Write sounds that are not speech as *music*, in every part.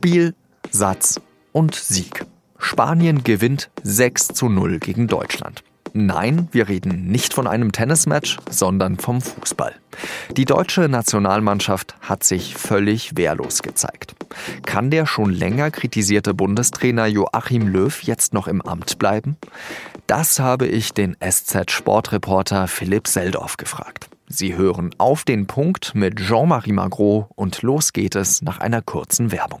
Spiel, Satz und Sieg. Spanien gewinnt 6 zu 0 gegen Deutschland. Nein, wir reden nicht von einem Tennismatch, sondern vom Fußball. Die deutsche Nationalmannschaft hat sich völlig wehrlos gezeigt. Kann der schon länger kritisierte Bundestrainer Joachim Löw jetzt noch im Amt bleiben? Das habe ich den SZ-Sportreporter Philipp Seldorf gefragt. Sie hören auf den Punkt mit Jean-Marie Magro und los geht es nach einer kurzen Werbung.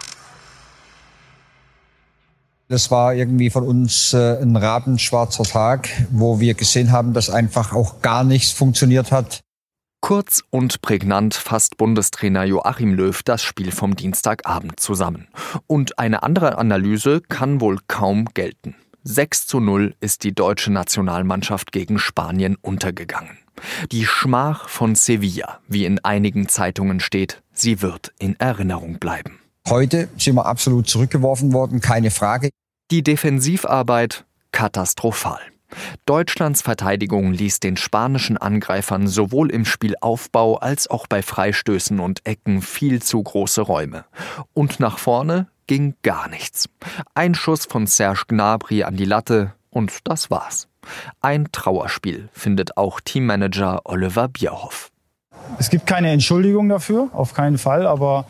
Das war irgendwie von uns äh, ein rabenschwarzer Tag, wo wir gesehen haben, dass einfach auch gar nichts funktioniert hat. Kurz und prägnant fasst Bundestrainer Joachim Löw das Spiel vom Dienstagabend zusammen. Und eine andere Analyse kann wohl kaum gelten. 6 zu 0 ist die deutsche Nationalmannschaft gegen Spanien untergegangen. Die Schmach von Sevilla, wie in einigen Zeitungen steht, sie wird in Erinnerung bleiben. Heute sind wir absolut zurückgeworfen worden, keine Frage. Die Defensivarbeit katastrophal. Deutschlands Verteidigung ließ den spanischen Angreifern sowohl im Spielaufbau als auch bei Freistößen und Ecken viel zu große Räume. Und nach vorne ging gar nichts. Ein Schuss von Serge Gnabry an die Latte und das war's. Ein Trauerspiel findet auch Teammanager Oliver Bierhoff. Es gibt keine Entschuldigung dafür, auf keinen Fall, aber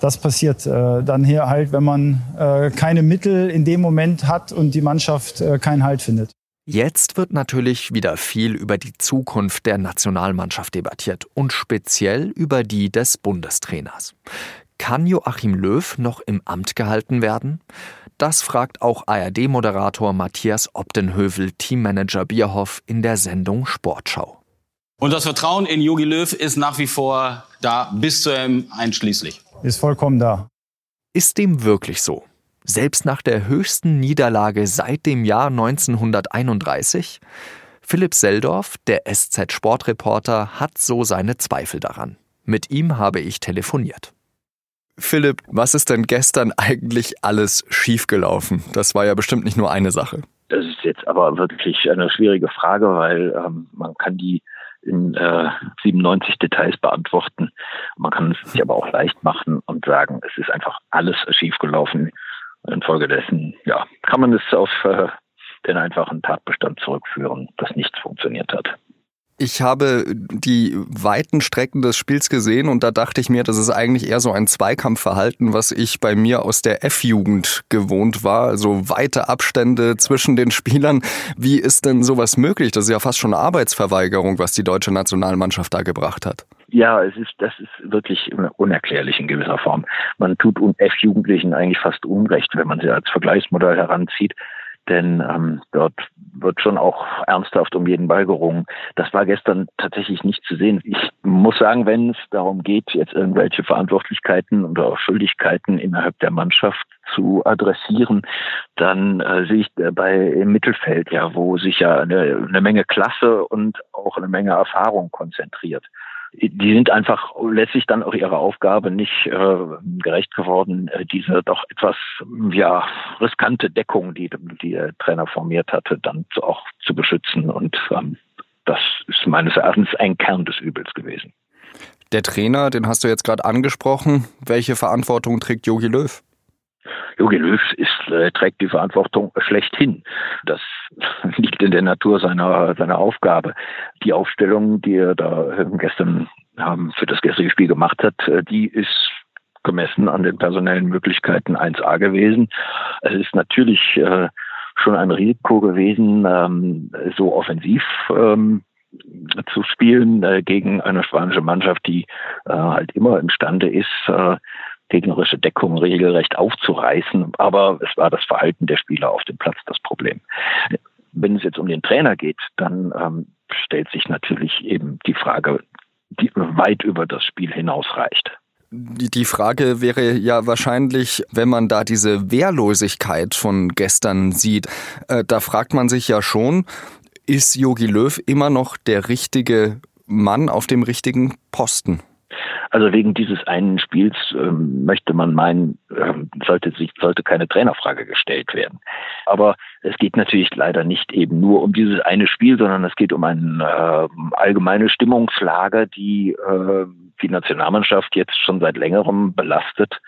das passiert äh, dann hier halt, wenn man äh, keine Mittel in dem Moment hat und die Mannschaft äh, keinen Halt findet. Jetzt wird natürlich wieder viel über die Zukunft der Nationalmannschaft debattiert und speziell über die des Bundestrainers. Kann Joachim Löw noch im Amt gehalten werden? Das fragt auch ARD-Moderator Matthias Obdenhövel, Teammanager Bierhoff in der Sendung Sportschau. Und das Vertrauen in Jogi Löw ist nach wie vor da, bis zu ihm einschließlich ist vollkommen da. Ist dem wirklich so? Selbst nach der höchsten Niederlage seit dem Jahr 1931? Philipp Seldorf, der SZ-Sportreporter, hat so seine Zweifel daran. Mit ihm habe ich telefoniert. Philipp, was ist denn gestern eigentlich alles schiefgelaufen? Das war ja bestimmt nicht nur eine Sache. Das ist jetzt aber wirklich eine schwierige Frage, weil ähm, man kann die in äh, 97 Details beantworten. Man kann es sich aber auch leicht machen und sagen, es ist einfach alles schiefgelaufen. Infolgedessen, ja, kann man es auf äh, den einfachen Tatbestand zurückführen, dass nichts funktioniert hat. Ich habe die weiten Strecken des Spiels gesehen und da dachte ich mir, das ist eigentlich eher so ein Zweikampfverhalten, was ich bei mir aus der F-Jugend gewohnt war. Also weite Abstände zwischen den Spielern. Wie ist denn sowas möglich? Das ist ja fast schon Arbeitsverweigerung, was die deutsche Nationalmannschaft da gebracht hat. Ja, es ist, das ist wirklich unerklärlich in gewisser Form. Man tut F-Jugendlichen eigentlich fast Unrecht, wenn man sie als Vergleichsmodell heranzieht denn ähm, dort wird schon auch ernsthaft um jeden Ball gerungen. Das war gestern tatsächlich nicht zu sehen. Ich muss sagen, wenn es darum geht, jetzt irgendwelche Verantwortlichkeiten oder Schuldigkeiten innerhalb der Mannschaft zu adressieren, dann äh, sehe ich bei im Mittelfeld ja, wo sich ja eine, eine Menge Klasse und auch eine Menge Erfahrung konzentriert die sind einfach letztlich dann auch ihrer Aufgabe nicht äh, gerecht geworden, äh, diese doch etwas ja riskante Deckung, die, die der Trainer formiert hatte, dann auch zu beschützen. Und ähm, das ist meines Erachtens ein Kern des Übels gewesen. Der Trainer, den hast du jetzt gerade angesprochen. Welche Verantwortung trägt Jogi Löw? Jogi Löw ist, äh, trägt die Verantwortung schlechthin. Das *laughs* liegt in der Natur seiner, seiner Aufgabe. Die Aufstellung, die er da gestern ähm, für das gestrige Spiel gemacht hat, äh, die ist gemessen an den personellen Möglichkeiten 1A gewesen. Es ist natürlich äh, schon ein Risiko gewesen, ähm, so offensiv ähm, zu spielen äh, gegen eine spanische Mannschaft, die äh, halt immer imstande ist, äh, gegnerische Deckung regelrecht aufzureißen. Aber es war das Verhalten der Spieler auf dem Platz das Problem. Wenn es jetzt um den Trainer geht, dann ähm, stellt sich natürlich eben die Frage, die weit über das Spiel hinausreicht. Die Frage wäre ja wahrscheinlich, wenn man da diese Wehrlosigkeit von gestern sieht, äh, da fragt man sich ja schon, ist Yogi Löw immer noch der richtige Mann auf dem richtigen Posten? Also wegen dieses einen Spiels ähm, möchte man meinen, ähm, sollte sich sollte keine Trainerfrage gestellt werden. Aber es geht natürlich leider nicht eben nur um dieses eine Spiel, sondern es geht um eine äh, allgemeine Stimmungslage, die äh, die Nationalmannschaft jetzt schon seit längerem belastet.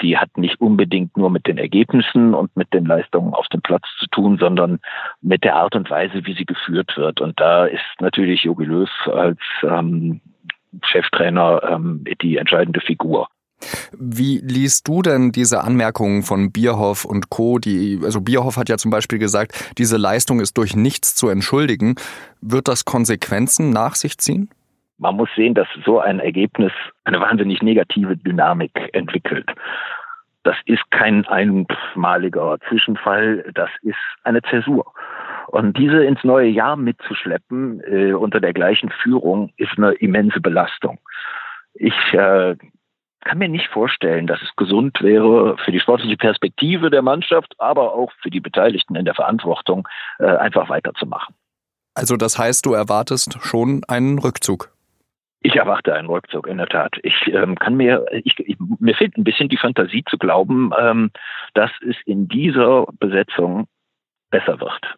Die hat nicht unbedingt nur mit den Ergebnissen und mit den Leistungen auf dem Platz zu tun, sondern mit der Art und Weise, wie sie geführt wird. Und da ist natürlich Jogi Löw als ähm, Cheftrainer ähm, die entscheidende Figur. Wie liest du denn diese Anmerkungen von Bierhoff und Co., die, also Bierhoff hat ja zum Beispiel gesagt, diese Leistung ist durch nichts zu entschuldigen. Wird das Konsequenzen nach sich ziehen? Man muss sehen, dass so ein Ergebnis eine wahnsinnig negative Dynamik entwickelt. Das ist kein einmaliger Zwischenfall, das ist eine Zäsur. Und diese ins neue Jahr mitzuschleppen äh, unter der gleichen Führung ist eine immense Belastung. Ich äh, kann mir nicht vorstellen, dass es gesund wäre für die sportliche Perspektive der Mannschaft, aber auch für die Beteiligten in der Verantwortung, äh, einfach weiterzumachen. Also das heißt, du erwartest schon einen Rückzug? Ich erwarte einen Rückzug, in der Tat. Ich ähm, kann mir, ich, ich, mir fehlt ein bisschen die Fantasie zu glauben, ähm, dass es in dieser Besetzung besser wird.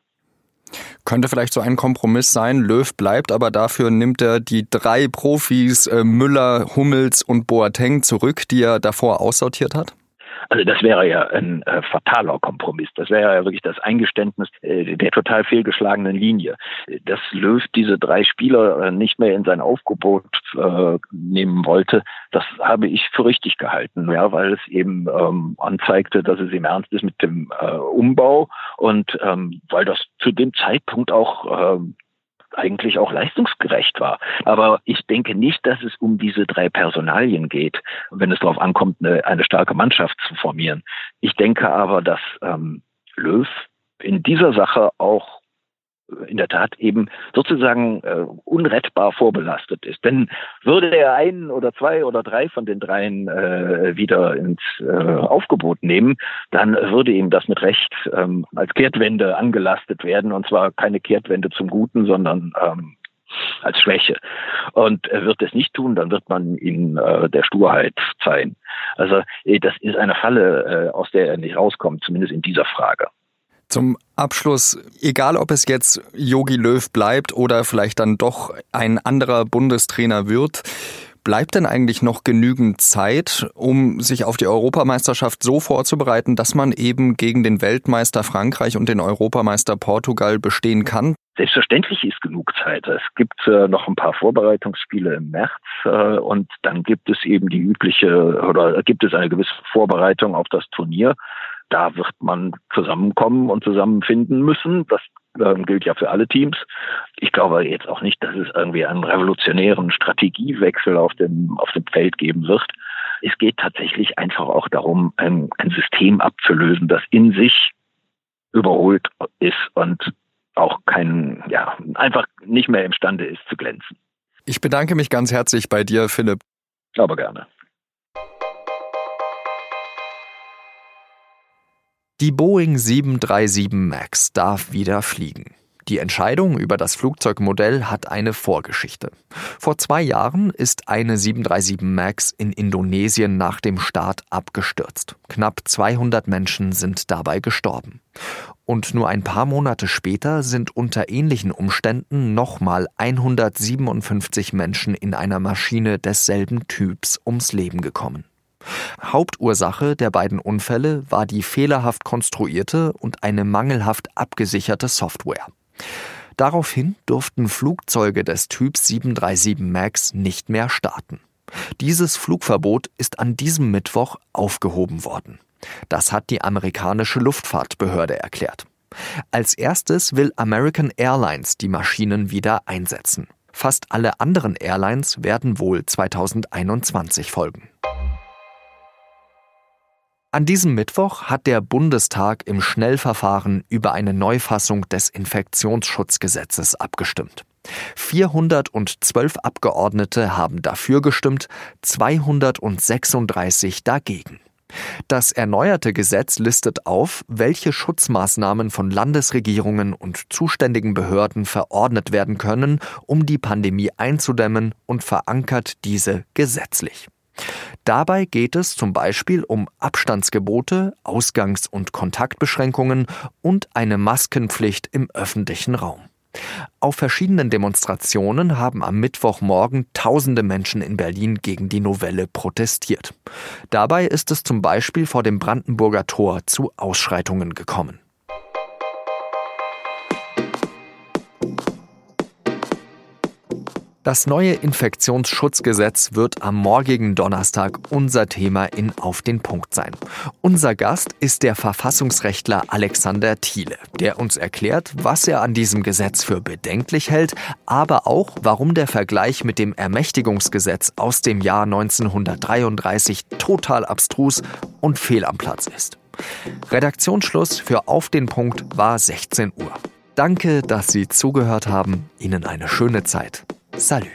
Könnte vielleicht so ein Kompromiss sein. Löw bleibt, aber dafür nimmt er die drei Profis äh, Müller, Hummels und Boateng zurück, die er davor aussortiert hat? Also das wäre ja ein äh, fataler Kompromiss. Das wäre ja wirklich das Eingeständnis äh, der total fehlgeschlagenen Linie. Das Löw diese drei Spieler äh, nicht mehr in sein Aufgebot äh, nehmen wollte, das habe ich für richtig gehalten, ja, weil es eben ähm, anzeigte, dass es ihm ernst ist mit dem äh, Umbau und ähm, weil das zu dem Zeitpunkt auch ähm, eigentlich auch leistungsgerecht war. Aber ich denke nicht, dass es um diese drei Personalien geht, wenn es darauf ankommt, eine, eine starke Mannschaft zu formieren. Ich denke aber, dass ähm, Löw in dieser Sache auch in der Tat eben sozusagen äh, unrettbar vorbelastet ist. Denn würde er einen oder zwei oder drei von den dreien äh, wieder ins äh, Aufgebot nehmen, dann würde ihm das mit Recht ähm, als Kehrtwende angelastet werden. Und zwar keine Kehrtwende zum Guten, sondern ähm, als Schwäche. Und er wird es nicht tun, dann wird man ihn äh, der Sturheit zeigen. Also äh, das ist eine Falle, äh, aus der er nicht rauskommt, zumindest in dieser Frage. Zum Abschluss, egal ob es jetzt Yogi Löw bleibt oder vielleicht dann doch ein anderer Bundestrainer wird, bleibt denn eigentlich noch genügend Zeit, um sich auf die Europameisterschaft so vorzubereiten, dass man eben gegen den Weltmeister Frankreich und den Europameister Portugal bestehen kann? Selbstverständlich ist genug Zeit. Es gibt äh, noch ein paar Vorbereitungsspiele im März äh, und dann gibt es eben die übliche oder gibt es eine gewisse Vorbereitung auf das Turnier da wird man zusammenkommen und zusammenfinden müssen. Das äh, gilt ja für alle Teams. Ich glaube jetzt auch nicht, dass es irgendwie einen revolutionären Strategiewechsel auf dem, auf dem Feld geben wird. Es geht tatsächlich einfach auch darum, ein, ein System abzulösen, das in sich überholt ist und auch kein, ja, einfach nicht mehr imstande ist zu glänzen. Ich bedanke mich ganz herzlich bei dir, Philipp. Aber gerne. Die Boeing 737 MAX darf wieder fliegen. Die Entscheidung über das Flugzeugmodell hat eine Vorgeschichte. Vor zwei Jahren ist eine 737 MAX in Indonesien nach dem Start abgestürzt. Knapp 200 Menschen sind dabei gestorben. Und nur ein paar Monate später sind unter ähnlichen Umständen nochmal 157 Menschen in einer Maschine desselben Typs ums Leben gekommen. Hauptursache der beiden Unfälle war die fehlerhaft konstruierte und eine mangelhaft abgesicherte Software. Daraufhin durften Flugzeuge des Typs 737 MAX nicht mehr starten. Dieses Flugverbot ist an diesem Mittwoch aufgehoben worden. Das hat die amerikanische Luftfahrtbehörde erklärt. Als erstes will American Airlines die Maschinen wieder einsetzen. Fast alle anderen Airlines werden wohl 2021 folgen. An diesem Mittwoch hat der Bundestag im Schnellverfahren über eine Neufassung des Infektionsschutzgesetzes abgestimmt. 412 Abgeordnete haben dafür gestimmt, 236 dagegen. Das erneuerte Gesetz listet auf, welche Schutzmaßnahmen von Landesregierungen und zuständigen Behörden verordnet werden können, um die Pandemie einzudämmen und verankert diese gesetzlich. Dabei geht es zum Beispiel um Abstandsgebote, Ausgangs- und Kontaktbeschränkungen und eine Maskenpflicht im öffentlichen Raum. Auf verschiedenen Demonstrationen haben am Mittwochmorgen tausende Menschen in Berlin gegen die Novelle protestiert. Dabei ist es zum Beispiel vor dem Brandenburger Tor zu Ausschreitungen gekommen. Das neue Infektionsschutzgesetz wird am morgigen Donnerstag unser Thema in Auf den Punkt sein. Unser Gast ist der Verfassungsrechtler Alexander Thiele, der uns erklärt, was er an diesem Gesetz für bedenklich hält, aber auch, warum der Vergleich mit dem Ermächtigungsgesetz aus dem Jahr 1933 total abstrus und fehl am Platz ist. Redaktionsschluss für Auf den Punkt war 16 Uhr. Danke, dass Sie zugehört haben. Ihnen eine schöne Zeit. Salut.